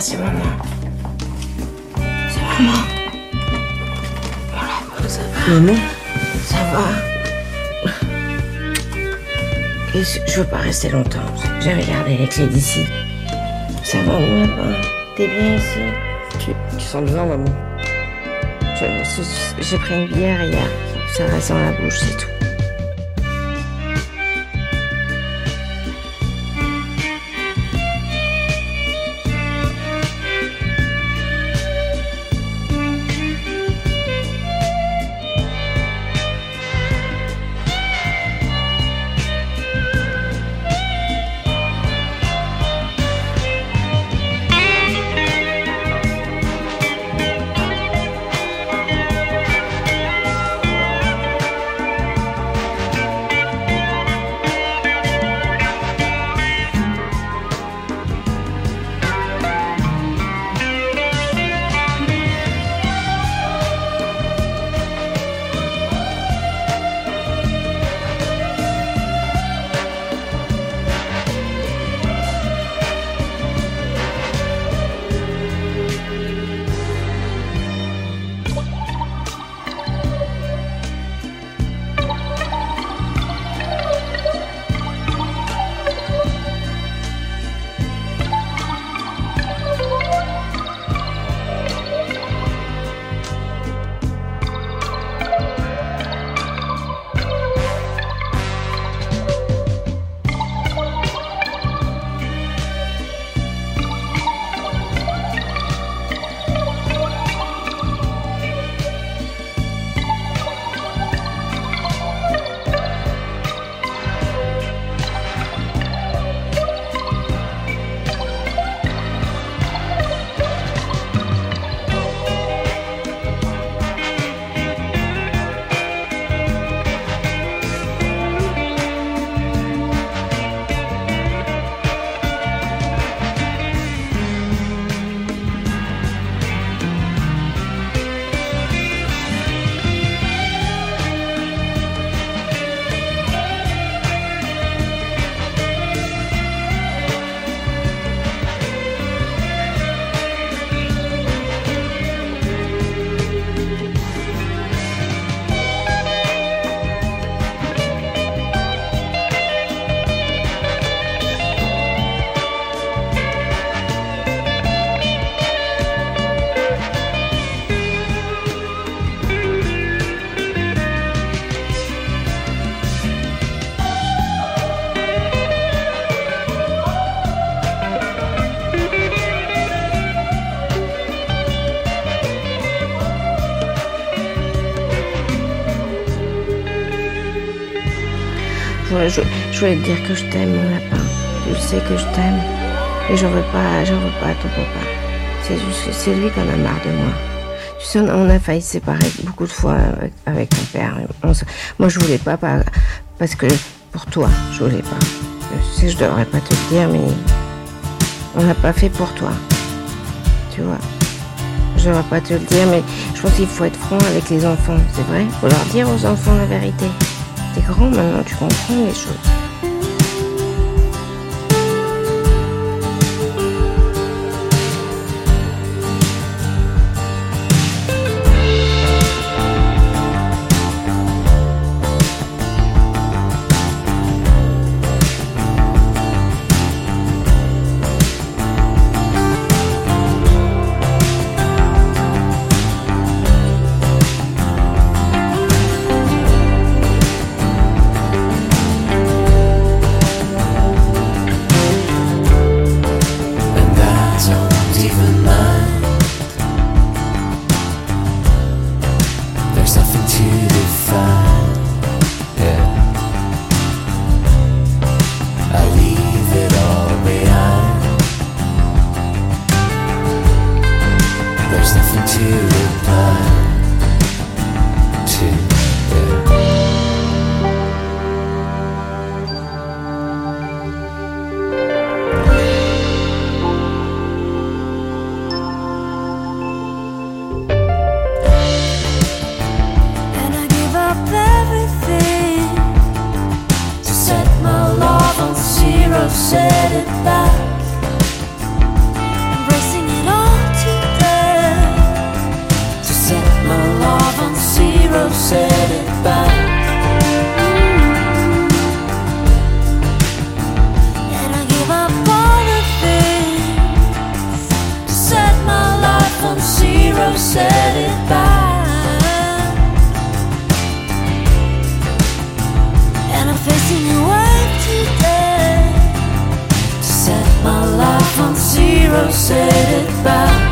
c'est maman. C'est maman. Maman Ça va Qu'est-ce- Je veux pas rester longtemps. J'ai regardé les clés d'ici. Ça va, mon lapin T'es bien ici? Tu, tu sens bien, maman. J'ai pris une bière hier. Ça reste dans la bouche, c'est tout. Je, voulais te dire que je t'aime, mon lapin. Tu sais que je t'aime. Et j'en veux pas, j'en veux pas à ton papa. C'est juste c'est lui a marre de moi. Tu sais, on a, failli se séparer beaucoup de fois avec, ton père. Moi, je voulais pas, pas- parce que pour toi, je voulais pas. Je sais, je devrais pas te le dire, mais on l'a pas fait pour toi. Tu vois. Je devrais pas te le dire, mais je pense qu'il faut être franc avec les enfants, c'est vrai. Faut leur dire aux enfants la vérité. T'es grand maintenant, tu comprends les choses. said it back.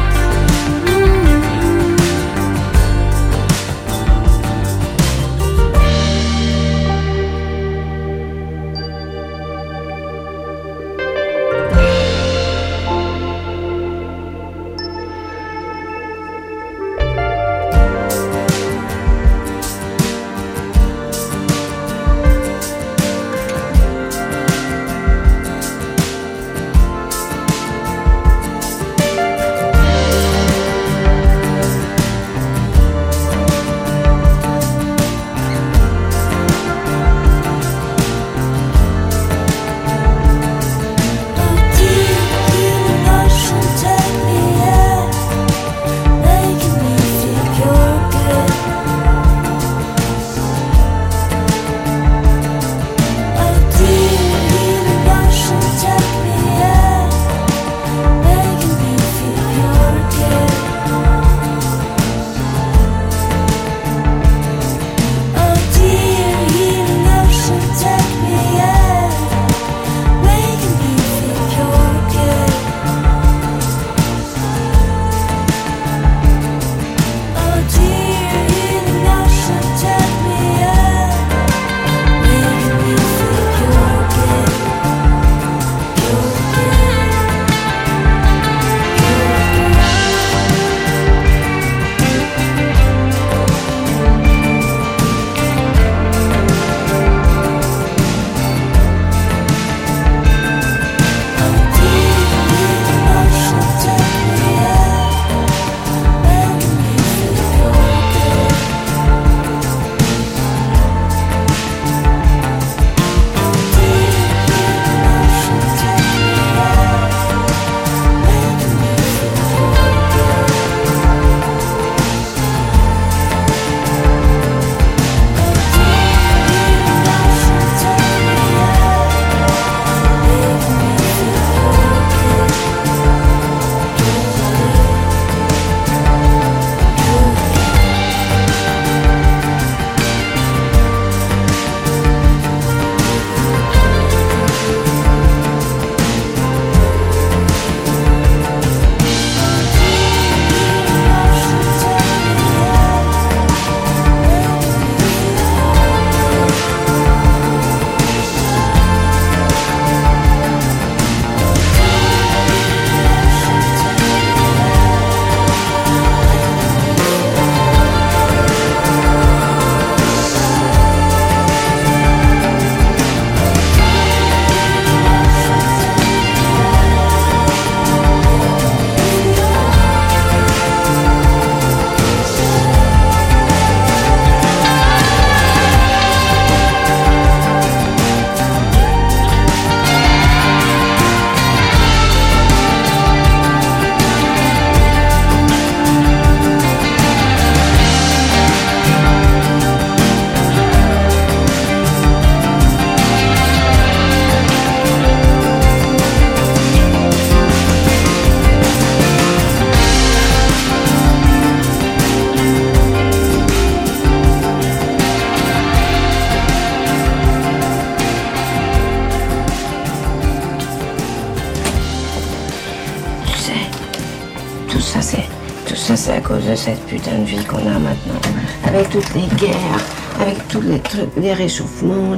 De vie qu'on a maintenant. Avec toutes les guerres, avec tous les trucs, les réchauffements,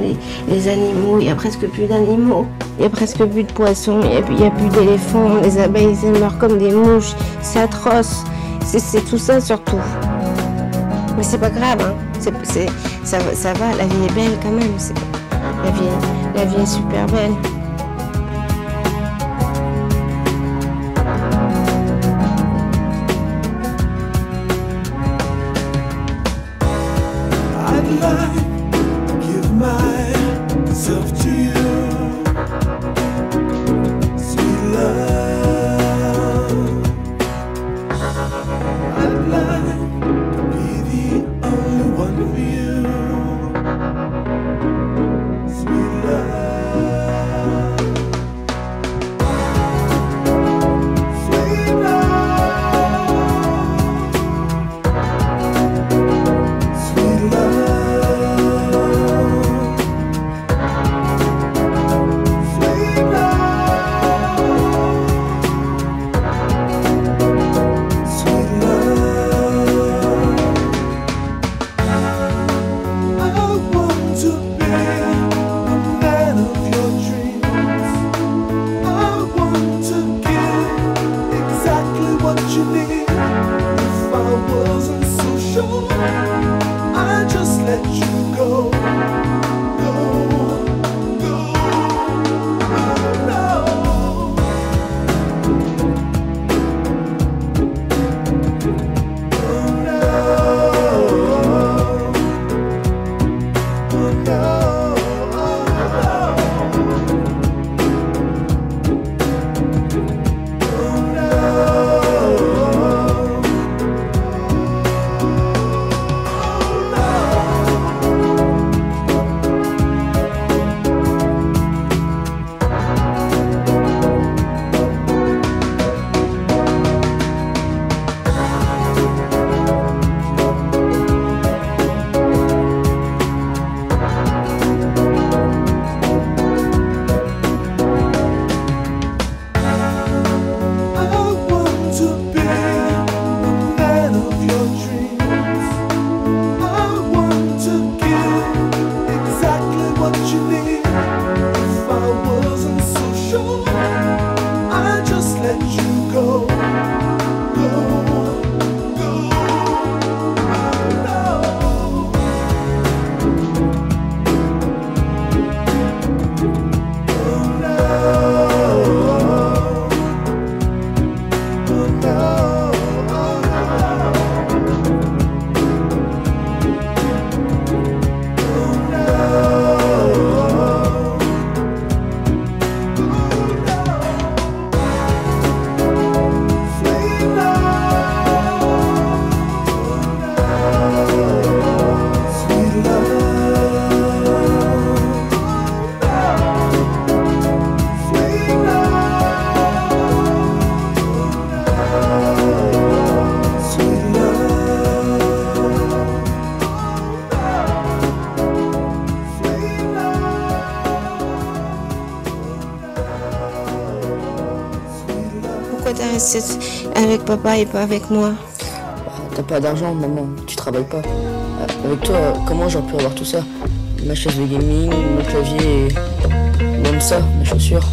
les, animaux, il y a presque plus d'animaux. Il y a presque plus de poissons, il n'y a, plus d'éléphants, les abeilles elles meurent comme des mouches, c'est atroce. C'est tout ça surtout. Mais c'est pas grave, hein. ça, ça va, la vie est belle quand même. La vie, la vie est super belle. Avec papa et pas avec moi. T'as pas d'argent, maman, tu travailles pas. Euh, avec toi, comment j'aurais pu avoir tout ça? Ma chaise de gaming, mon clavier et même ça, mes chaussures.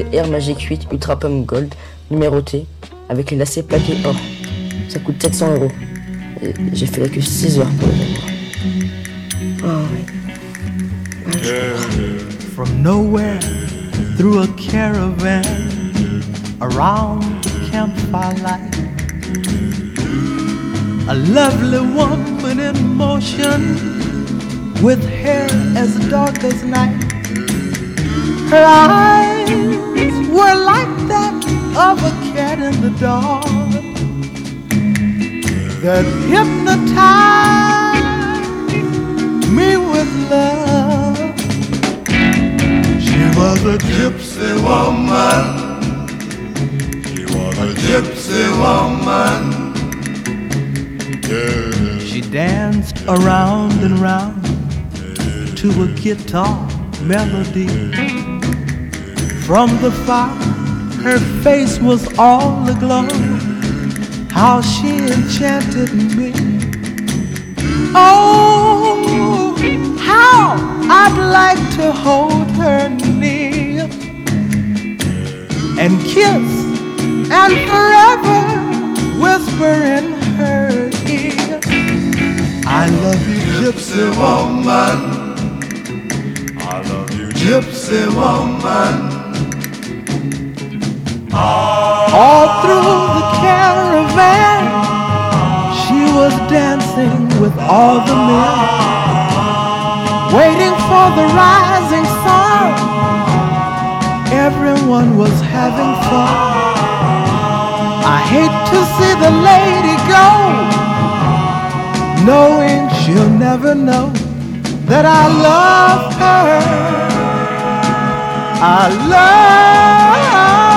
C'était Air Magic 8 Ultra Pump Gold, numéroté, avec les lacets plaqués or. Ça coûte 700 euros. Et j'ai fait là que 6 heures pour le vendre. Oh oui. From nowhere, through a caravan, around the campfire light. A lovely woman in motion, with hair as dark as night. Her eyes of a cat in the dark that hypnotized me with love. She was a gypsy woman. She was a gypsy woman. She danced around and round to a guitar melody. From the fire, her face was all aglow. How she enchanted me. Oh, how I'd like to hold her near and kiss and forever whisper in her ear. I love you, gypsy woman. I love you, gypsy woman. With all the men, waiting for the rising sun. Everyone was having fun. I hate to see the lady go, knowing she'll never know that I love her. I love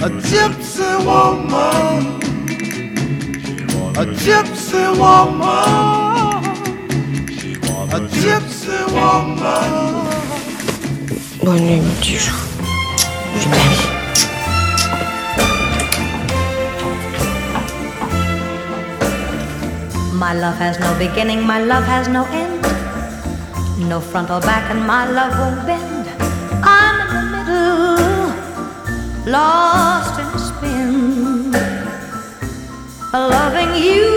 a gypsy woman, a gypsy woman, a gypsy woman. Bonne nuit, mon petit chou. Je t'aime. My love has no beginning, my love has no end. No front or back, and my love won't bend. I'm in the middle, lost in spin, loving you.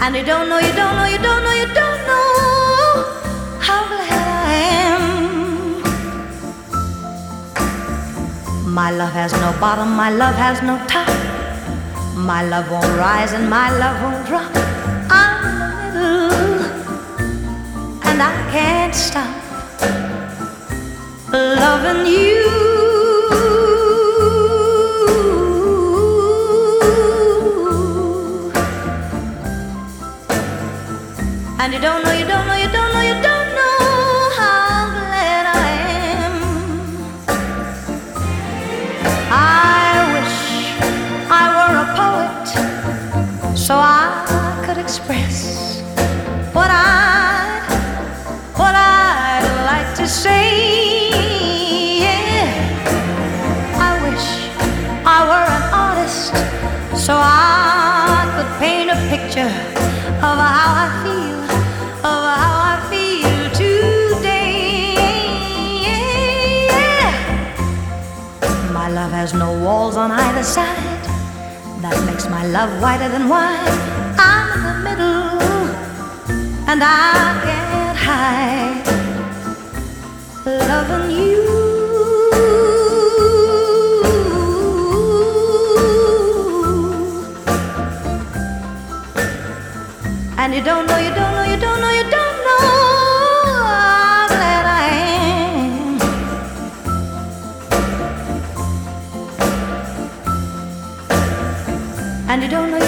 And you don't know, you don't know, you don't know, you don't know how glad I am. My love has no bottom, my love has no top. My love won't rise and my love won't drop. Can't stop loving you. And you don't know, you don't know, you don't know, you don't know how glad I am. I wish I were a poet so I could express has no walls on either side. That makes my love whiter than wine. I'm in the middle, and I can't hide loving you. And you don't know, you don't know, you don't know, you don't know how glad I am. And you don't know,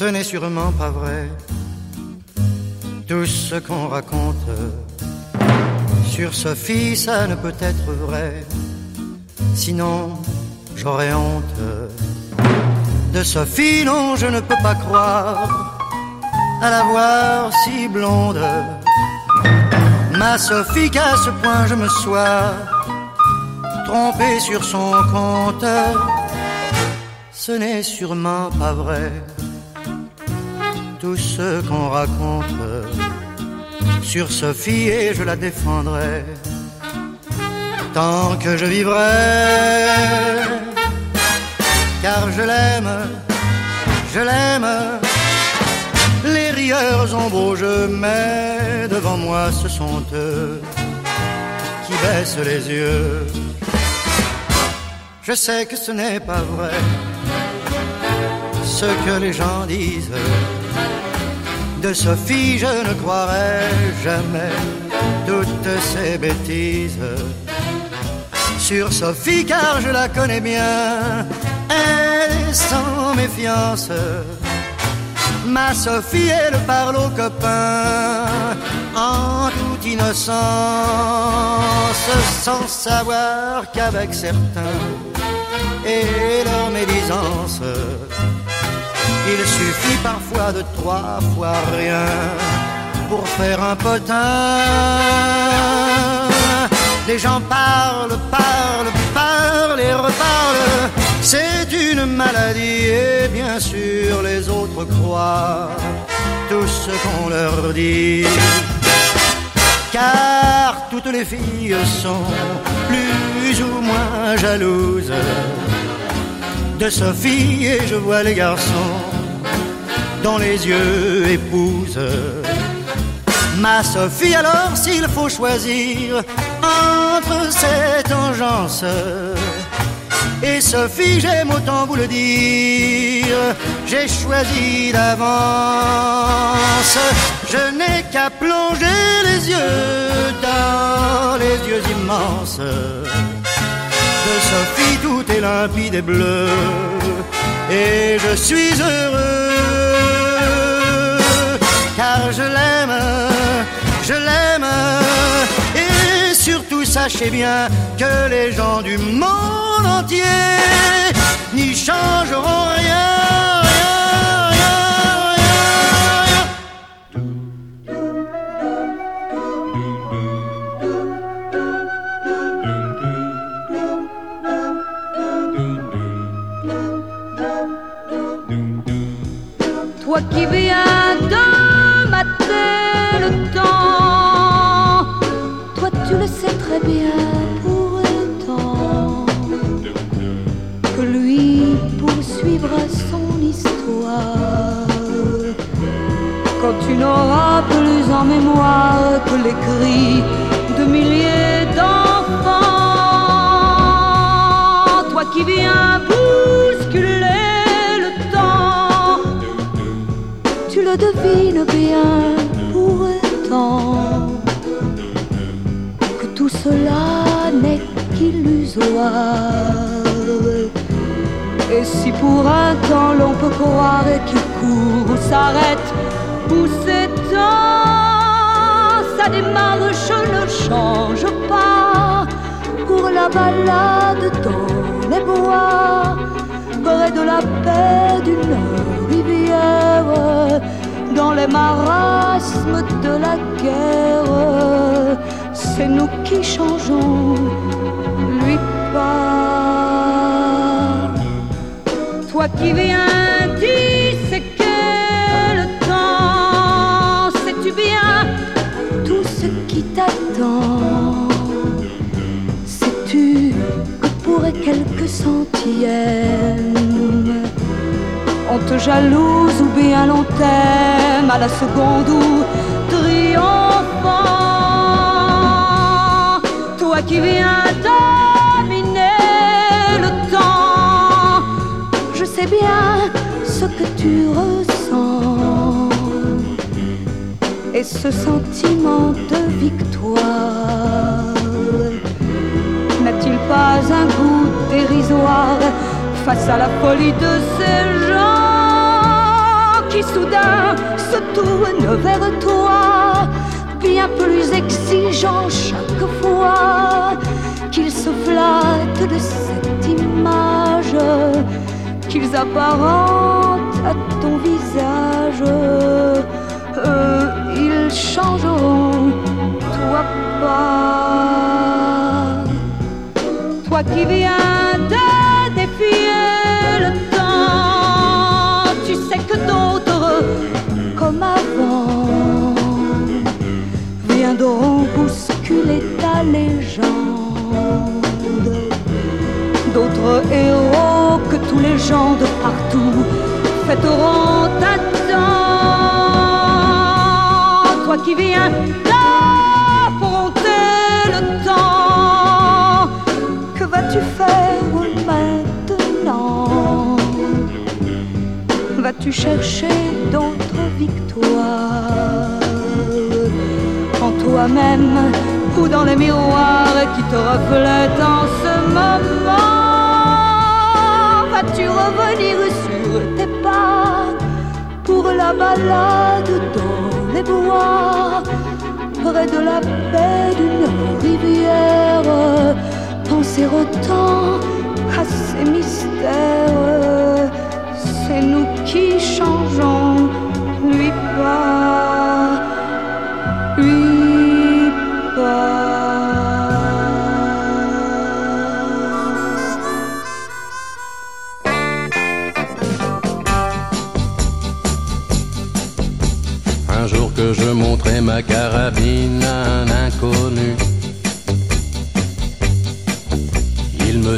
Ce n'est sûrement pas vrai tout ce qu'on raconte. Sur Sophie, ça ne peut être vrai. Sinon, j'aurais honte. De Sophie, non, je ne peux pas croire à la voir si blonde. Ma Sophie, qu'à ce point je me sois trompé sur son compte. Ce n'est sûrement pas vrai tout ce qu'on raconte sur Sophie et je la défendrai tant que je vivrai. Car je l'aime, je l'aime. Les rieurs ont beau jeu, mais devant moi ce sont eux qui baissent les yeux. Je sais que ce n'est pas vrai ce que les gens disent. De Sophie, je ne croirai jamais toutes ces bêtises. Sur Sophie, car je la connais bien, elle est sans méfiance. Ma Sophie, elle parle aux copains en toute innocence, sans savoir qu'avec certains et leur médisance, il suffit parfois de trois fois rien pour faire un potin. Les gens parlent, parlent, parlent et reparlent. C'est une maladie et bien sûr les autres croient tout ce qu'on leur dit. Car toutes les filles sont plus ou moins jalouses de Sophie et je vois les garçons dont les yeux épousent ma Sophie. Alors s'il faut choisir entre cette engeance et Sophie, j'aime autant vous le dire, j'ai choisi d'avance. Je n'ai qu'à plonger les yeux dans les yeux immenses Sophie, tout est limpide et bleu, et je suis heureux, car je l'aime, je l'aime, et surtout sachez bien que les gens du monde entier n'y changeront rien, Tu n'auras plus en mémoire que les cris de milliers d'enfants, toi qui viens bousculer le temps tu le devines bien pourtant que tout cela n'est qu'illusoire. Et si pour un temps l'on peut croire qu'il court ou s'arrête ou s'étend, sa démarche ne change pas pour la balade dans les bois, près de la paix d'une rivière, dans les marasmes de la guerre. C'est nous qui changeons, lui pas. Toi qui viens disséquer quelques centièmes, on te jalouse ou bien l'on t'aime à la seconde où triomphant, toi qui viens dominer le temps, je sais bien ce que tu ressens. Et ce sentiment de victoire pas un goût dérisoire face à la folie de ces gens qui soudain se tournent vers toi, bien plus exigeants chaque fois qu'ils se flattent de cette image qu'ils apparentent à ton visage. Eux, ils changeront, toi pas. Toi qui viens de défier le temps, tu sais que d'autres, comme avant, viendront bousculer ta légende. D'autres héros que tous les gens de partout fêteront ta. Toi qui viens d'affronter le temps, vas-tu faire maintenant Vas-tu chercher d'autres victoires en toi-même ou dans les miroirs qui te reflètent en ce moment? Vas-tu revenir sur tes pas pour la balade dans les bois près de la baie d'une rivière? Penser au temps, à ces mystères C'est nous qui changeons, lui pas lui pas. Un jour que je montrais ma carabine à un inconnu.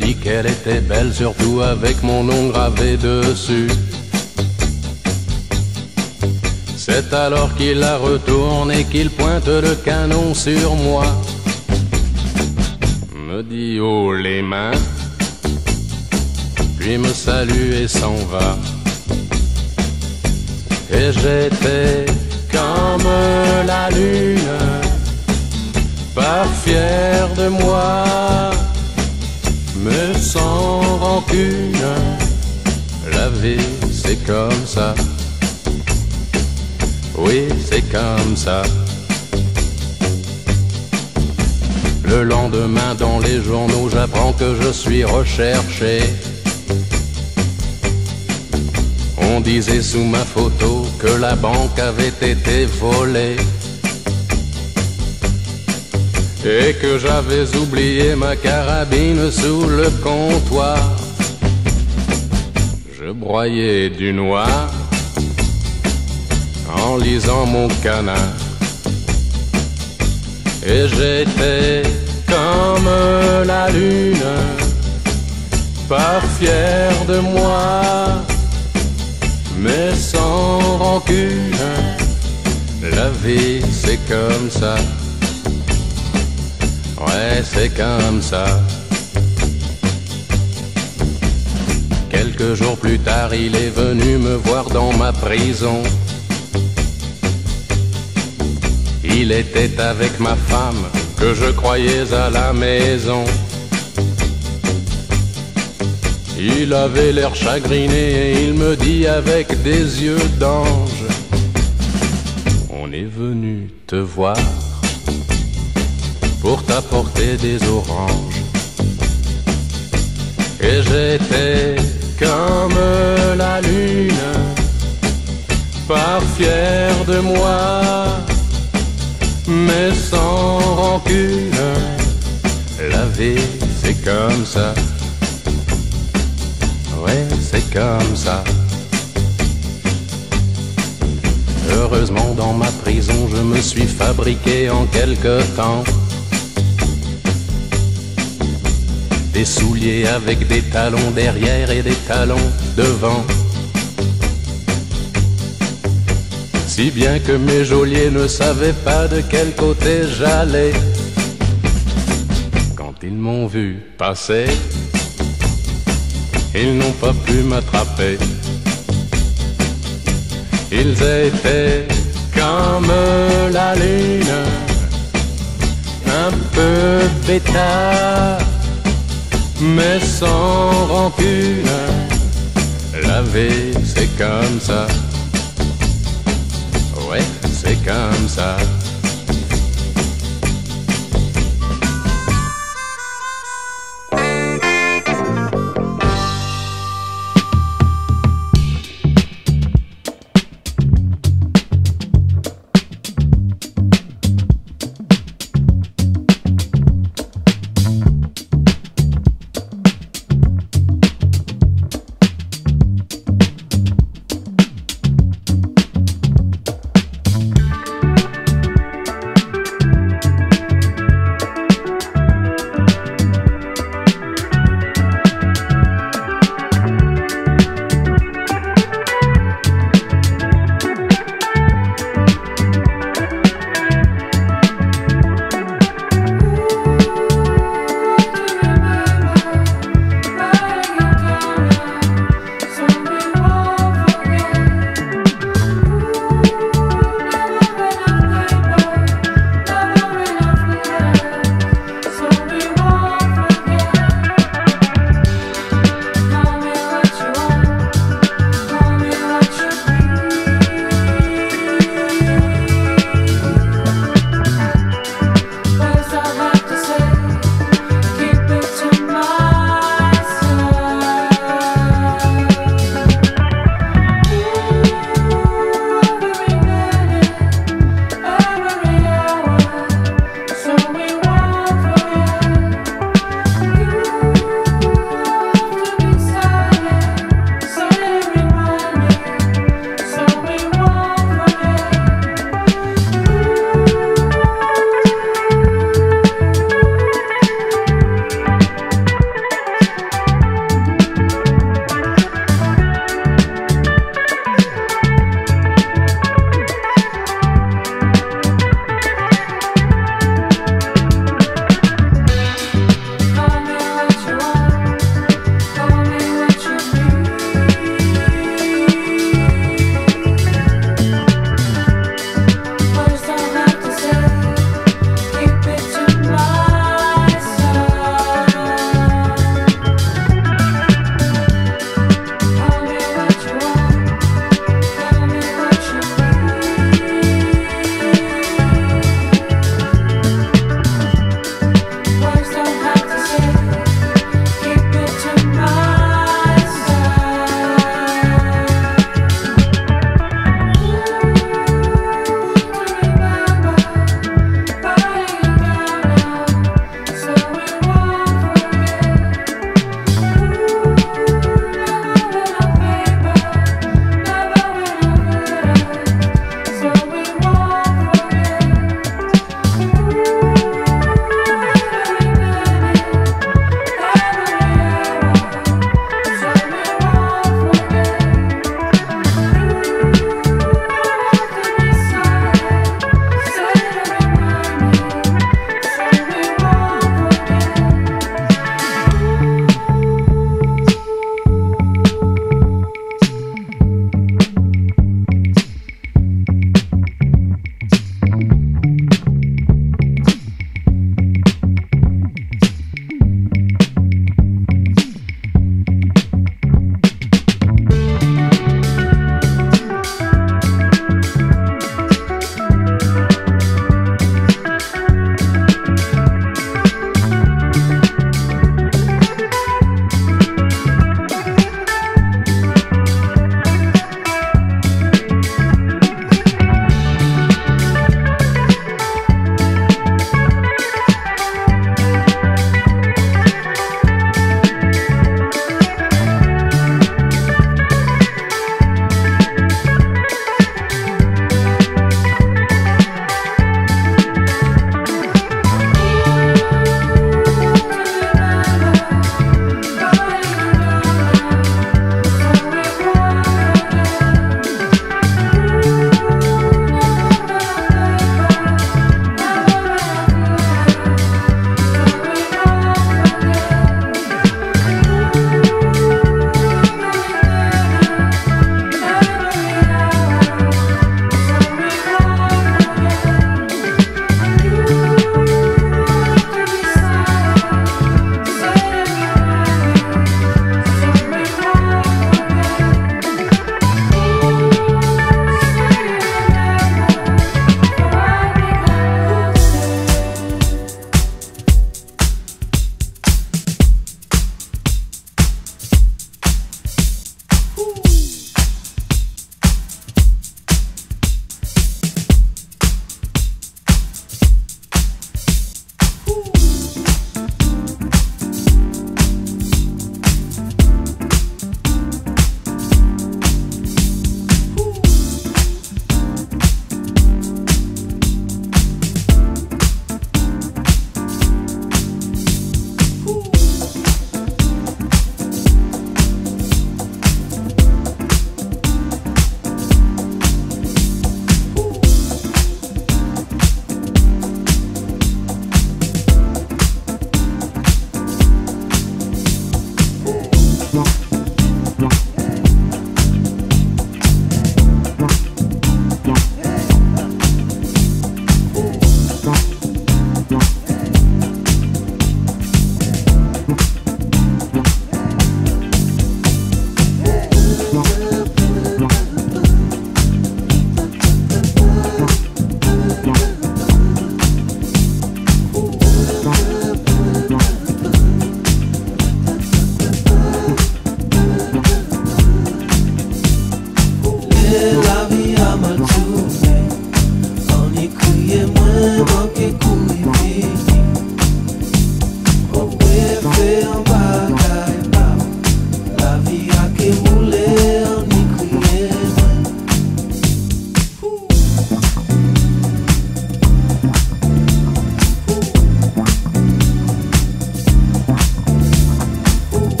Dit qu'elle était belle, surtout avec mon nom gravé dessus. C'est alors qu'il la retourne et qu'il pointe le canon sur moi. Me dit haut les mains, puis me salue et s'en va. Et j'étais comme la lune, pas fier de moi, mais sans rancune. La vie, c'est comme ça. Oui, c'est comme ça. Le lendemain, dans les journaux, j'apprends que je suis recherché. On disait sous ma photo que la banque avait été volée. Et que j'avais oublié ma carabine sous le comptoir. Je broyais du noir en lisant mon canard. Et j'étais comme la lune, pas fier de moi, mais sans rancune. La vie c'est comme ça, ouais c'est comme ça. Quelques jours plus tard, il est venu me voir dans ma prison. Il était avec ma femme que je croyais à la maison. Il avait l'air chagriné et il me dit avec des yeux d'ange On est venu te voir pour t'apporter des oranges. Et j'étais comme la lune, pas fier de moi, mais sans rancune. La vie, c'est comme ça. Ouais, c'est comme ça. Heureusement, dans ma prison, je me suis fabriqué en quelque temps des souliers avec des talons derrière et des talons devant. Si bien que mes geôliers ne savaient pas de quel côté j'allais. Quand ils m'ont vu passer, ils n'ont pas pu m'attraper. Ils étaient comme la lune, un peu bêta, mais sans rancune. La vie, c'est comme ça. Ouais, c'est comme ça.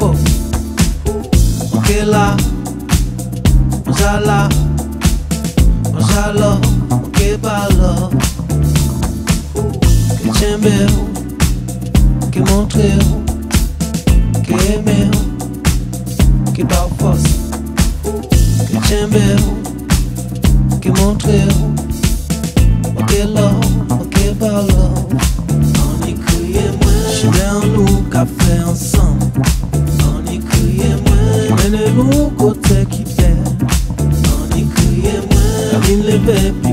mpo mokela mozala mozalo mokebalo kecembeo kemontreo keemeo kebaufos kecembeo kemontreo mokelo mokebalo onikuye mwe chez nous café ensemble. and a room could take it there. Only Kuya, I'm the.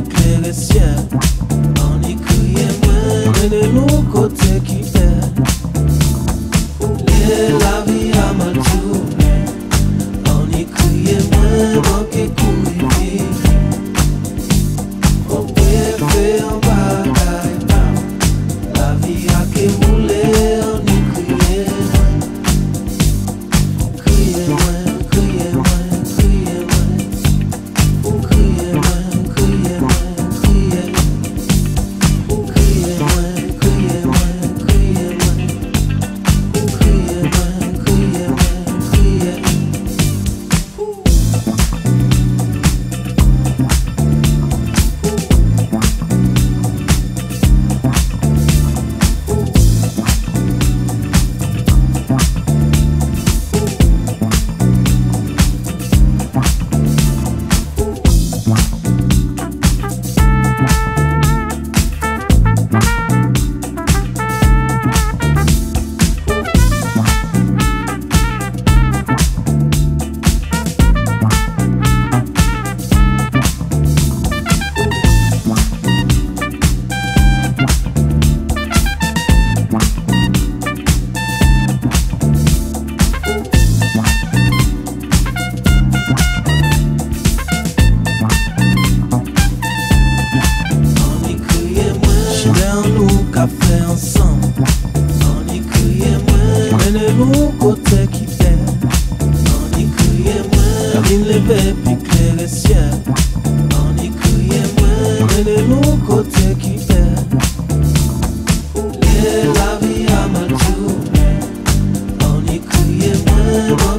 Good.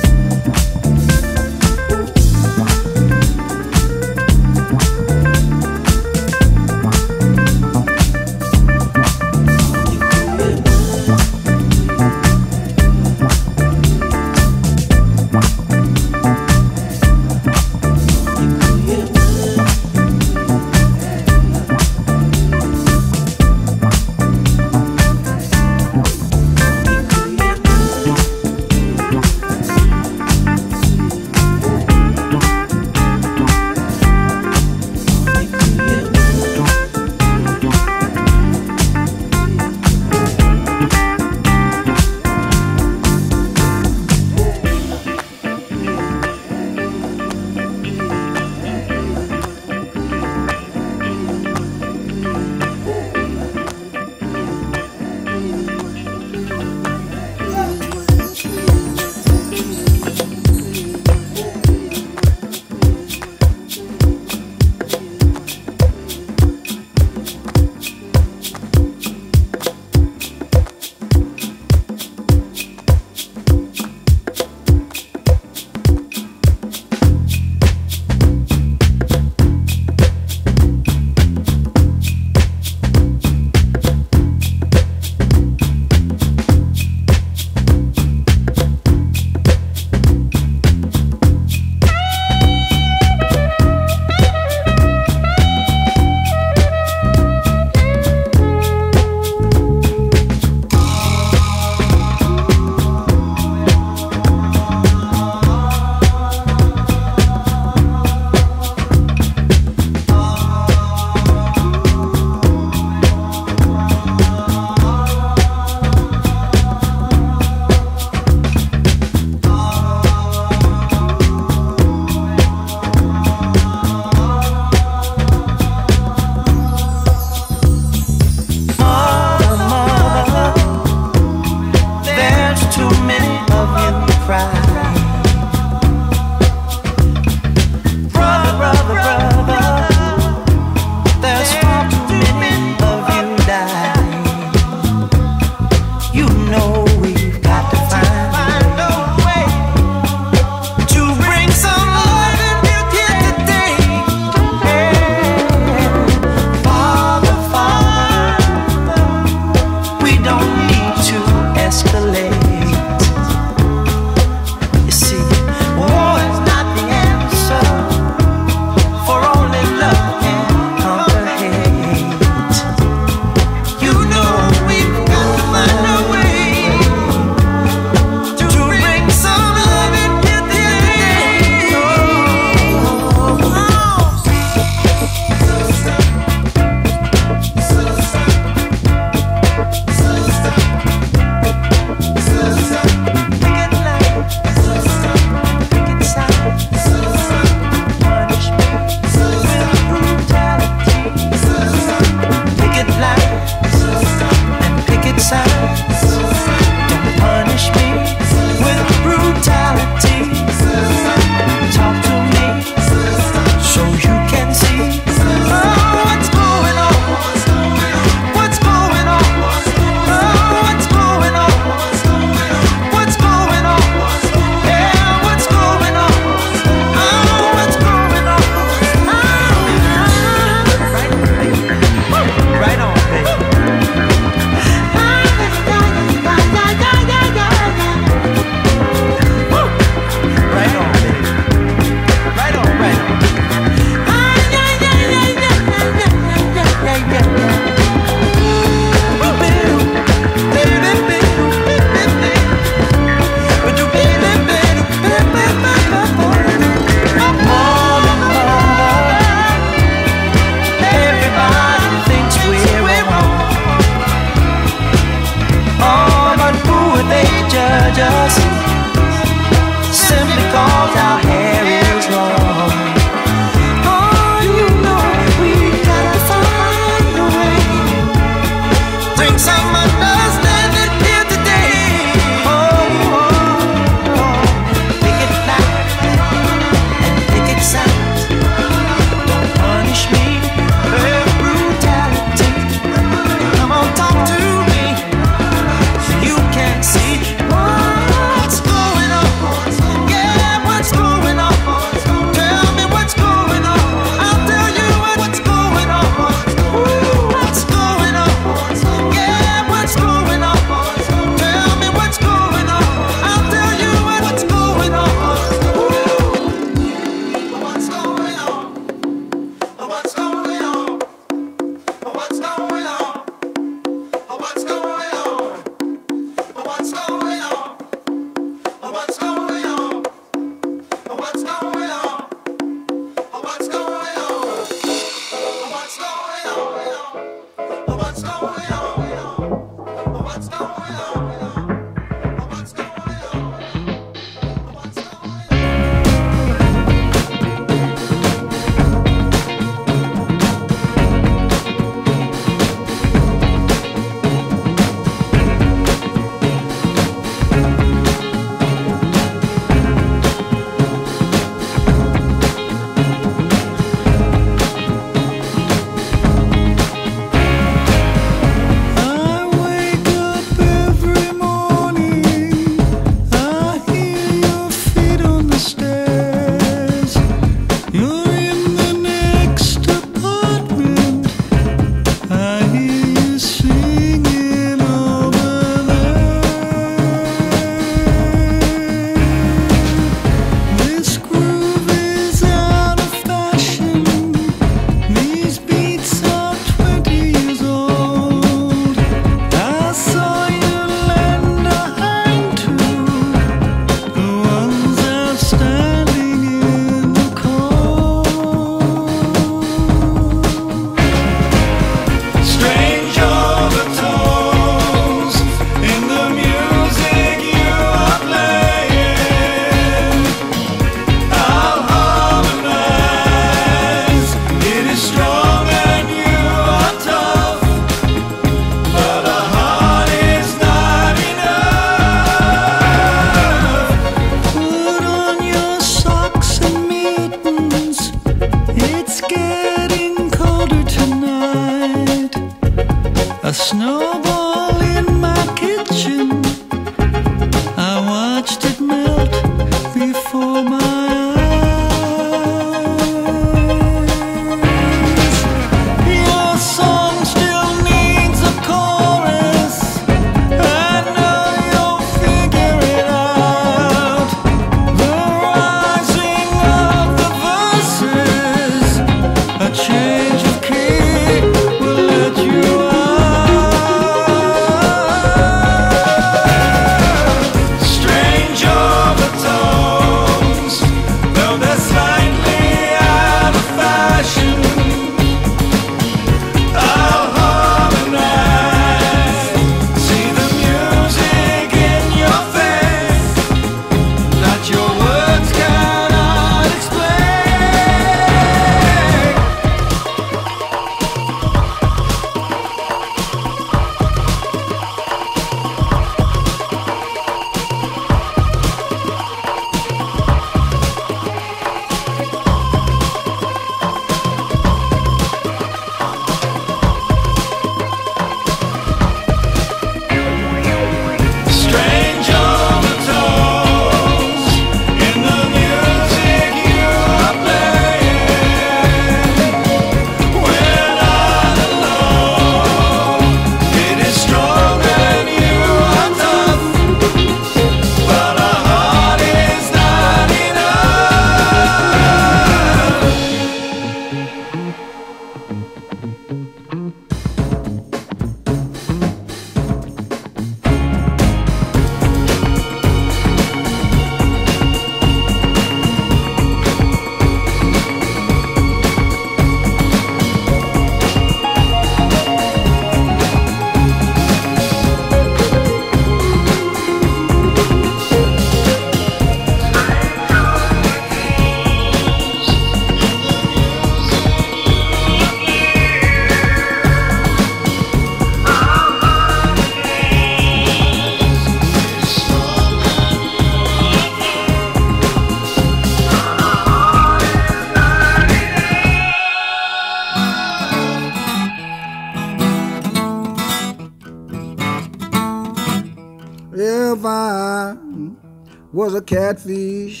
Was a catfish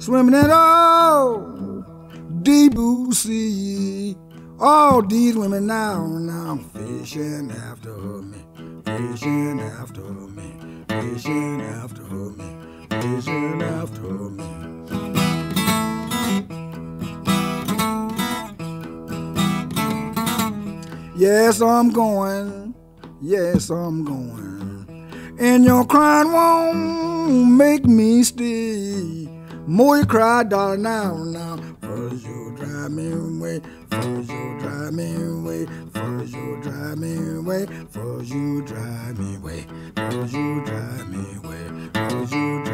swimming in oh deep blue sea, all these women now now fishing after me, fishing after me, fishing after me, fishing after me. Yes, I'm going. Yes, I'm going. And your crying won't make me stay. More you cry, darling, now, now. First you drive me away. First you drive me away. First you drive me away. First you drive me away. First you drive me away. First you drive me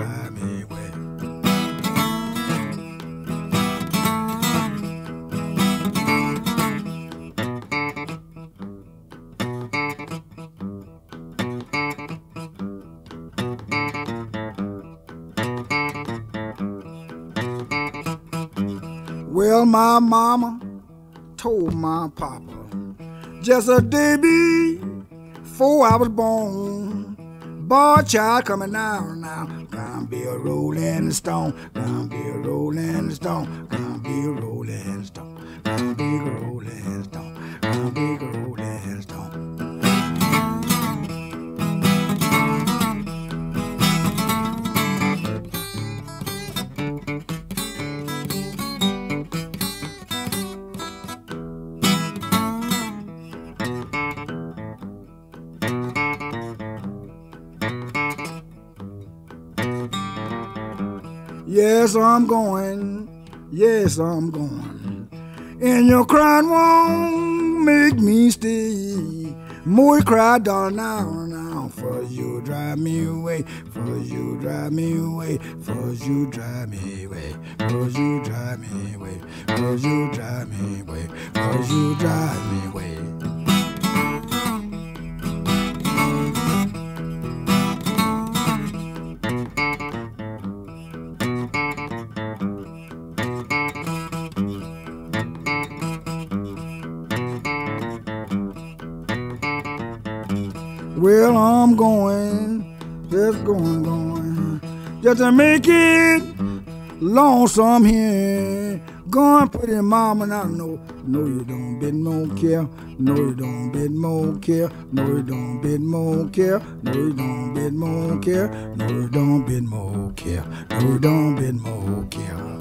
Well, my mama told my papa just a day before I was born. Boy, child coming now, now. Gonna be a rolling stone. Gonna be a rolling stone. Gonna be a rolling stone. Gonna be a rolling stone. Gonna be a rolling Yes, I'm going. Yes, I'm going. And your crying won't make me stay. More cry, darling, now, now. First you drive me away. First you drive me away. First you drive me away. First you drive me away. First you drive me away. First you drive me away. Just to make it. Lonesome here. Going pretty mama, now no, no you don't bid more care, no you don't bid more care, no you don't bid more care, no you don't bid more care, no you don't bid more care, no you don't bid more care.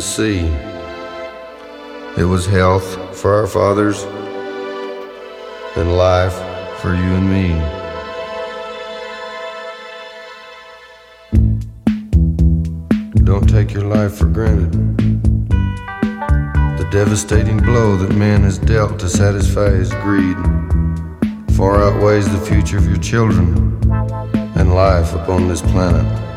the sea. It was health for our fathers and life for you and me. Don't take your life for granted. The devastating blow that man has dealt to satisfy his greed far outweighs the future of your children and life upon this planet.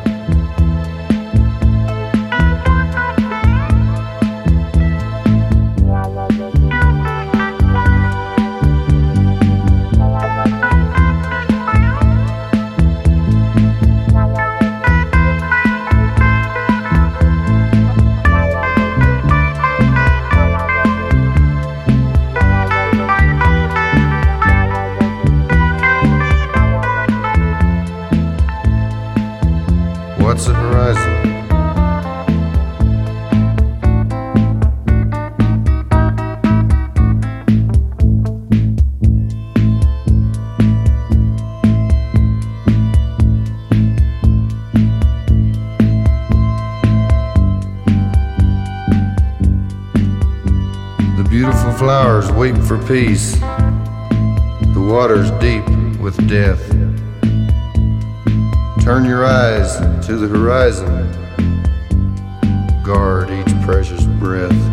weep for peace. The water's deep with death. Turn your eyes to the horizon. Guard each precious breath.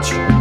watch.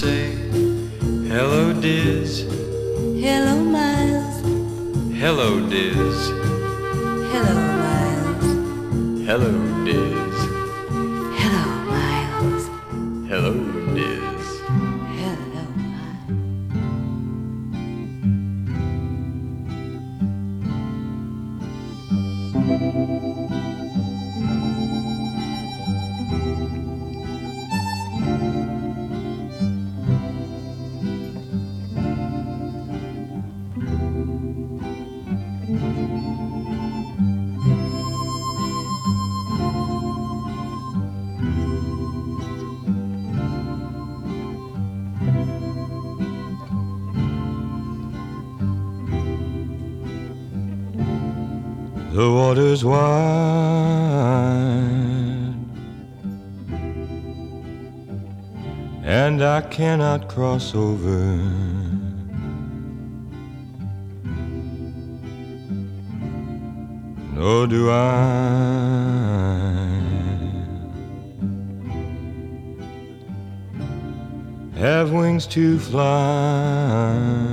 say. Cannot cross over. Nor do I have wings to fly.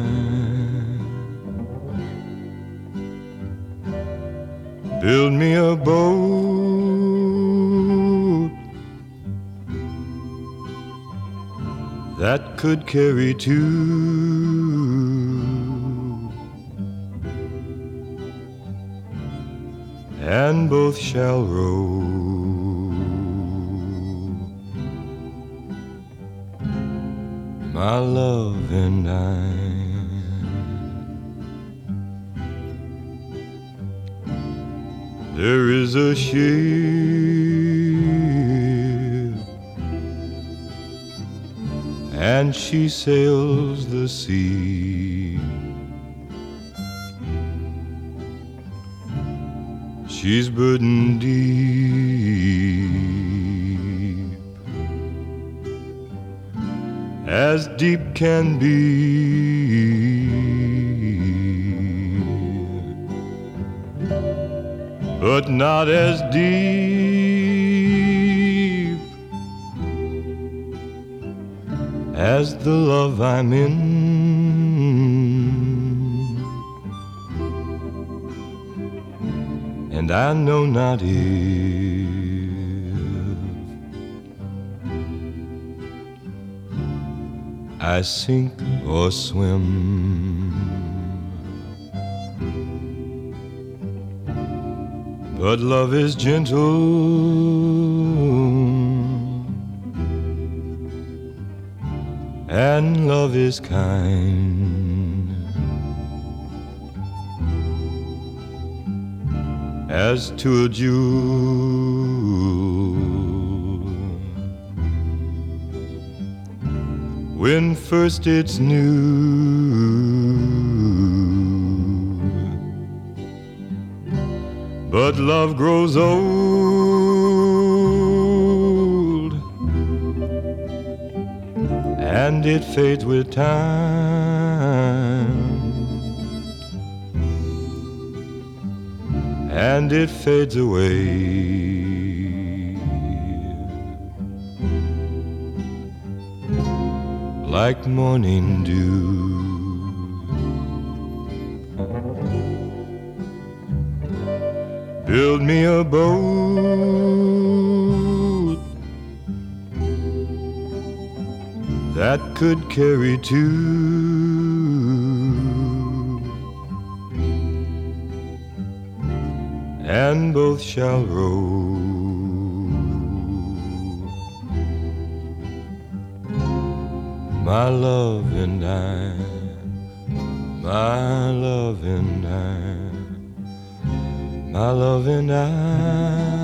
Could carry two. And both shall row. My love and I. There is a ship she sails the sea. She's burdened deep, as deep can be. but not as deep as the love I'm in. And I know not if I sink or swim. But love is gentle and love is kind. As to a jewel, when first it's new. But love grows old and it fades with time. And it fades away like morning dew. Build me a boat that could carry two, and both shall row. My love and I, my love and I my love and I.